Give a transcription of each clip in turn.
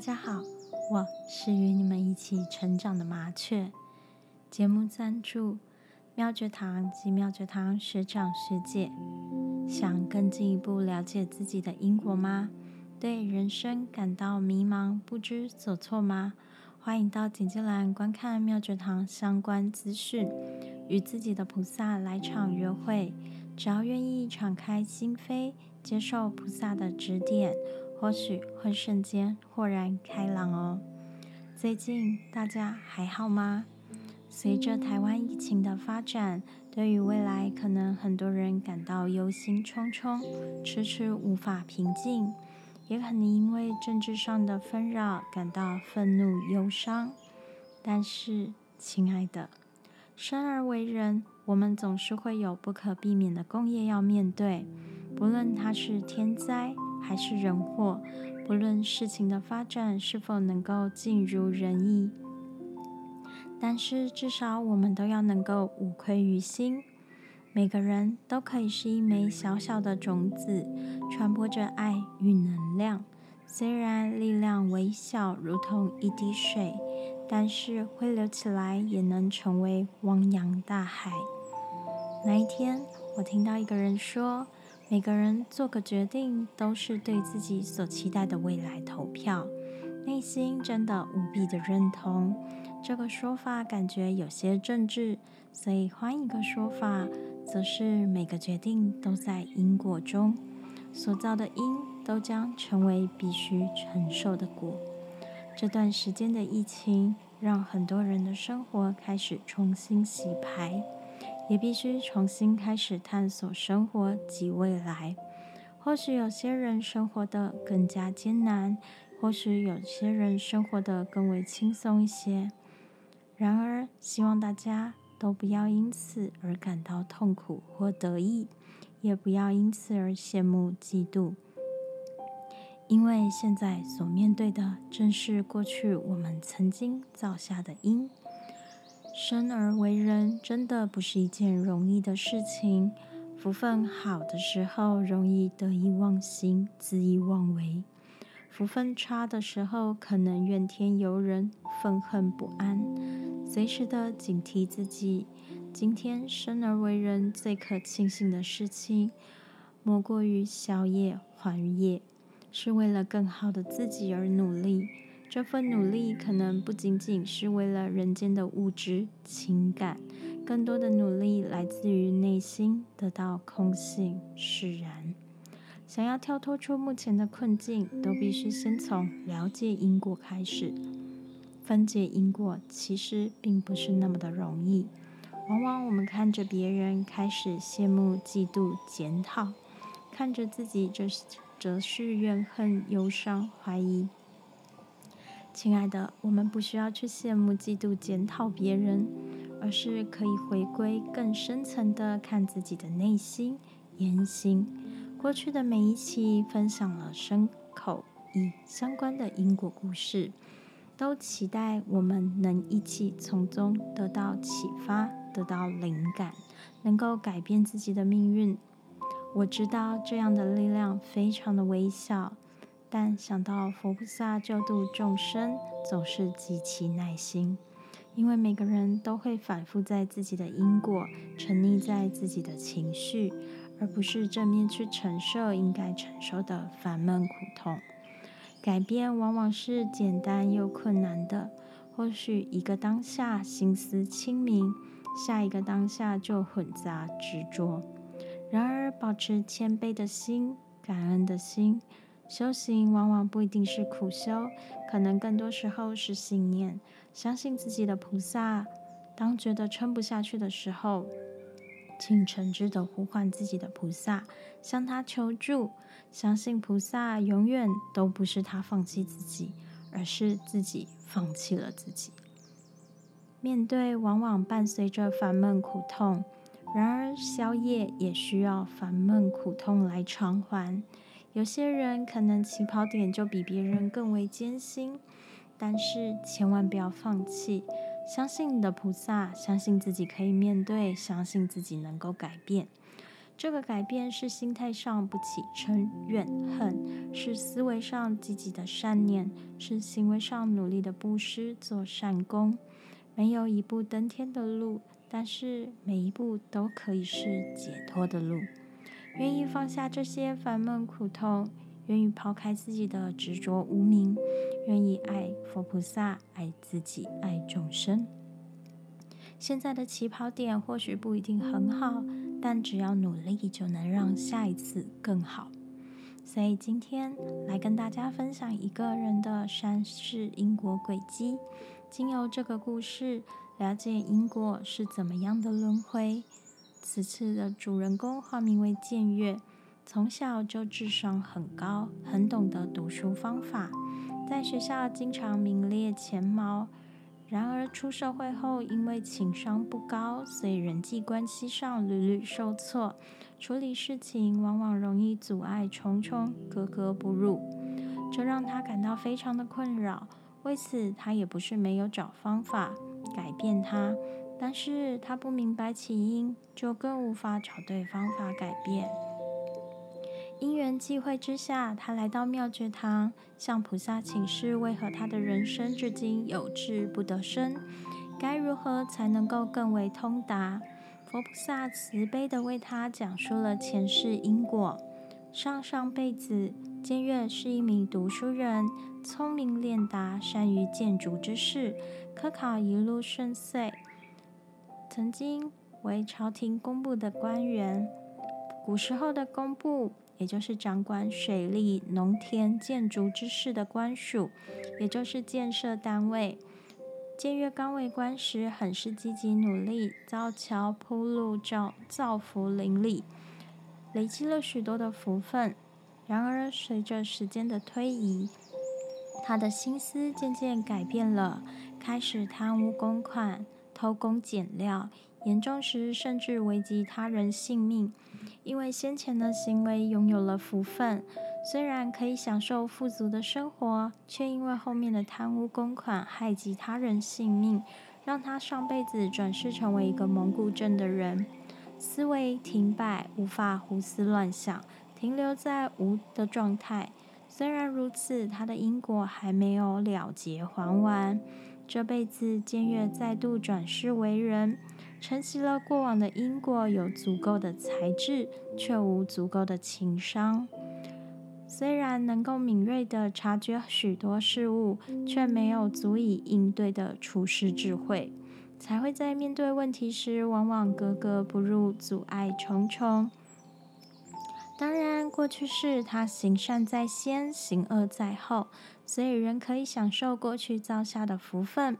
大家好，我是与你们一起成长的麻雀。节目赞助妙觉堂及妙觉堂学长学姐。想更进一步了解自己的因果吗？对人生感到迷茫不知所措吗？欢迎到简介栏观看妙觉堂相关资讯，与自己的菩萨来场约会。只要愿意敞开心扉，接受菩萨的指点。或许会瞬间豁然开朗哦。最近大家还好吗？随着台湾疫情的发展，对于未来可能很多人感到忧心忡忡，迟迟无法平静，也可能因为政治上的纷扰感到愤怒忧伤。但是，亲爱的，生而为人，我们总是会有不可避免的工业要面对，不论它是天灾。还是人祸，不论事情的发展是否能够尽如人意，但是至少我们都要能够无愧于心。每个人都可以是一枚小小的种子，传播着爱与能量。虽然力量微小，如同一滴水，但是汇流起来，也能成为汪洋大海。那一天，我听到一个人说。每个人做个决定，都是对自己所期待的未来投票，内心真的无比的认同这个说法，感觉有些政治，所以换一个说法，则是每个决定都在因果中，所造的因都将成为必须承受的果。这段时间的疫情，让很多人的生活开始重新洗牌。也必须重新开始探索生活及未来。或许有些人生活的更加艰难，或许有些人生活的更为轻松一些。然而，希望大家都不要因此而感到痛苦或得意，也不要因此而羡慕嫉妒，因为现在所面对的正是过去我们曾经造下的因。生而为人，真的不是一件容易的事情。福分好的时候，容易得意忘形、恣意妄为；福分差的时候，可能怨天尤人、愤恨不安。随时的警惕自己。今天生而为人，最可庆幸的事情，莫过于消业还业，是为了更好的自己而努力。这份努力可能不仅仅是为了人间的物质情感，更多的努力来自于内心得到空性释然。想要跳脱出目前的困境，都必须先从了解因果开始。分解因果其实并不是那么的容易，往往我们看着别人开始羡慕、嫉妒、检讨，看着自己则则是怨恨、忧伤、怀疑。亲爱的，我们不需要去羡慕、嫉妒、检讨别人，而是可以回归更深层的看自己的内心、言行。过去的每一期分享了身口意相关的因果故事，都期待我们能一起从中得到启发、得到灵感，能够改变自己的命运。我知道这样的力量非常的微小。但想到佛菩萨救度众生，总是极其耐心，因为每个人都会反复在自己的因果，沉溺在自己的情绪，而不是正面去承受应该承受的烦闷苦痛。改变往往是简单又困难的，或许一个当下心思清明，下一个当下就混杂执着。然而，保持谦卑的心，感恩的心。修行往往不一定是苦修，可能更多时候是信念，相信自己的菩萨。当觉得撑不下去的时候，请诚挚的呼唤自己的菩萨，向他求助，相信菩萨永远都不是他放弃自己，而是自己放弃了自己。面对往往伴随着烦闷苦痛，然而宵夜也需要烦闷苦痛来偿还。有些人可能起跑点就比别人更为艰辛，但是千万不要放弃，相信你的菩萨，相信自己可以面对，相信自己能够改变。这个改变是心态上不起嗔怨恨，是思维上积极的善念，是行为上努力的布施做善功。没有一步登天的路，但是每一步都可以是解脱的路。愿意放下这些烦闷苦痛，愿意抛开自己的执着无名，愿意爱佛菩萨，爱自己，爱众生。现在的起跑点或许不一定很好。但只要努力，就能让下一次更好。所以今天来跟大家分享一个人的三世因果轨迹，经由这个故事了解因果是怎么样的轮回。此次的主人公化名为建月，从小就智商很高，很懂得读书方法，在学校经常名列前茅。然而出社会后，因为情商不高，所以人际关系上屡屡受挫，处理事情往往容易阻碍重重，格格不入，这让他感到非常的困扰。为此，他也不是没有找方法改变他，但是他不明白起因，就更无法找对方法改变。因缘际会之下，他来到妙觉堂，向菩萨请示：为何他的人生至今有志不得生？该如何才能够更为通达？佛菩萨慈悲地为他讲述了前世因果。上上辈子，监月是一名读书人，聪明练达，善于建筑之事，科考一路顺遂，曾经为朝廷工部的官员。古时候的工部。也就是掌管水利、农田、建筑之事的官署，也就是建设单位。建越刚为官时，很是积极努力，造桥铺路，造造福邻里，累积了许多的福分。然而，随着时间的推移，他的心思渐渐改变了，开始贪污公款、偷工减料，严重时甚至危及他人性命。因为先前的行为拥有了福分，虽然可以享受富足的生活，却因为后面的贪污公款害及他人性命，让他上辈子转世成为一个蒙古镇的人，思维停摆，无法胡思乱想，停留在无的状态。虽然如此，他的因果还没有了结还完，这辈子监月再度转世为人。承袭了过往的因果，有足够的才智，却无足够的情商。虽然能够敏锐地察觉许多事物，却没有足以应对的处事智慧，才会在面对问题时，往往格格不入，阻碍重重。当然，过去是他行善在先，行恶在后，所以人可以享受过去造下的福分。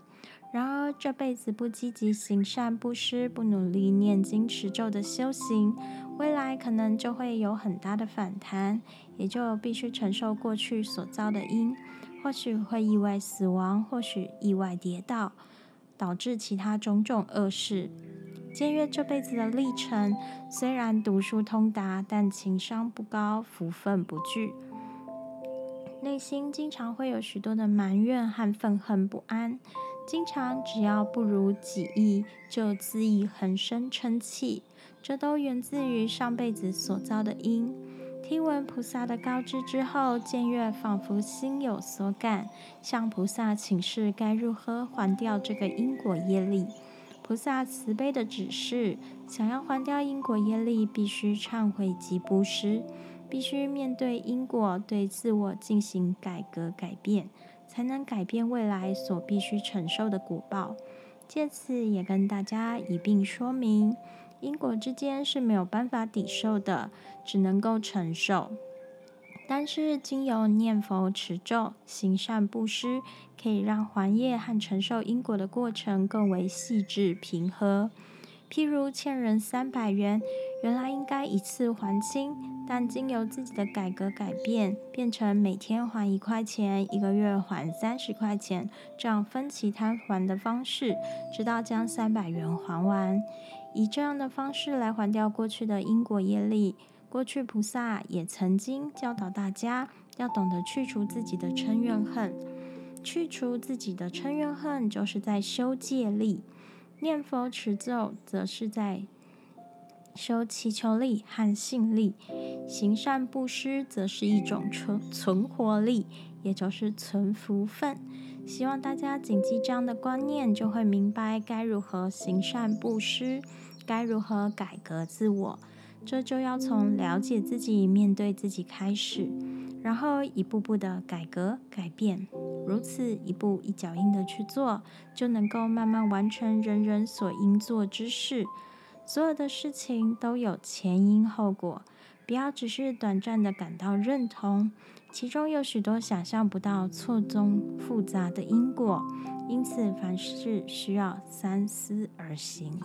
然而，这辈子不积极行善布施，不努力念经持咒的修行，未来可能就会有很大的反弹，也就必须承受过去所造的因，或许会意外死亡，或许意外跌倒，导致其他种种恶事。监约这辈子的历程，虽然读书通达，但情商不高，福分不具，内心经常会有许多的埋怨和愤恨不安。经常只要不如己意，就恣意横生嗔气，这都源自于上辈子所造的因。听闻菩萨的告知之后，见月仿佛心有所感，向菩萨请示该如何还掉这个因果业力。菩萨慈悲的指示，想要还掉因果业力，必须忏悔及布施，必须面对因果，对自我进行改革改变。才能改变未来所必须承受的果报。借此也跟大家一并说明，因果之间是没有办法抵受的，只能够承受。但是经由念佛持咒、行善布施，可以让还业和承受因果的过程更为细致平和。譬如欠人三百元，原来应该一次还清，但经由自己的改革改变，变成每天还一块钱，一个月还三十块钱，这样分期摊还的方式，直到将三百元还完。以这样的方式来还掉过去的因果业力。过去菩萨也曾经教导大家，要懂得去除自己的嗔怨恨。去除自己的嗔怨恨，就是在修戒力。念佛持咒，则是在修祈求力和信力。行善布施则是一种存存活力，也就是存福分。希望大家谨记这样的观念，就会明白该如何行善布施，该如何改革自我。这就要从了解自己、面对自己开始，然后一步步的改革改变。如此一步一脚印的去做，就能够慢慢完成人人所应做之事。所有的事情都有前因后果。不要只是短暂的感到认同，其中有许多想象不到、错综复杂的因果，因此凡事需要三思而行。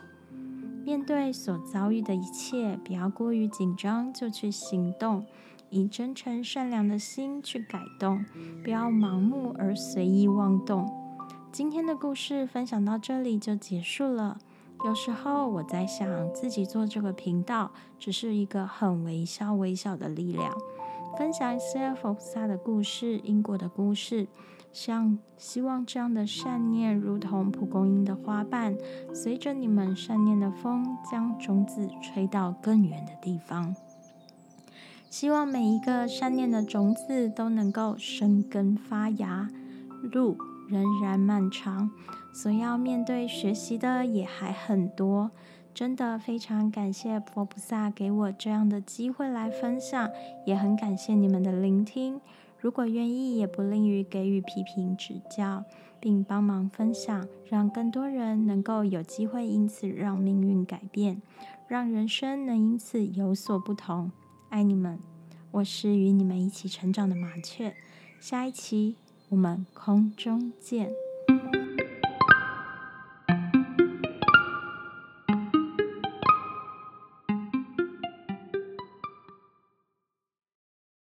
面对所遭遇的一切，不要过于紧张就去行动，以真诚善良的心去改动，不要盲目而随意妄动。今天的故事分享到这里就结束了。有时候我在想，自己做这个频道只是一个很微小、微小的力量，分享一些佛菩萨的故事、因果的故事，像希望这样的善念如同蒲公英的花瓣，随着你们善念的风，将种子吹到更远的地方。希望每一个善念的种子都能够生根发芽，路仍然漫长。所要面对学习的也还很多，真的非常感谢佛菩萨给我这样的机会来分享，也很感谢你们的聆听。如果愿意，也不吝于给予批评指教，并帮忙分享，让更多人能够有机会因此让命运改变，让人生能因此有所不同。爱你们，我是与你们一起成长的麻雀。下一期我们空中见。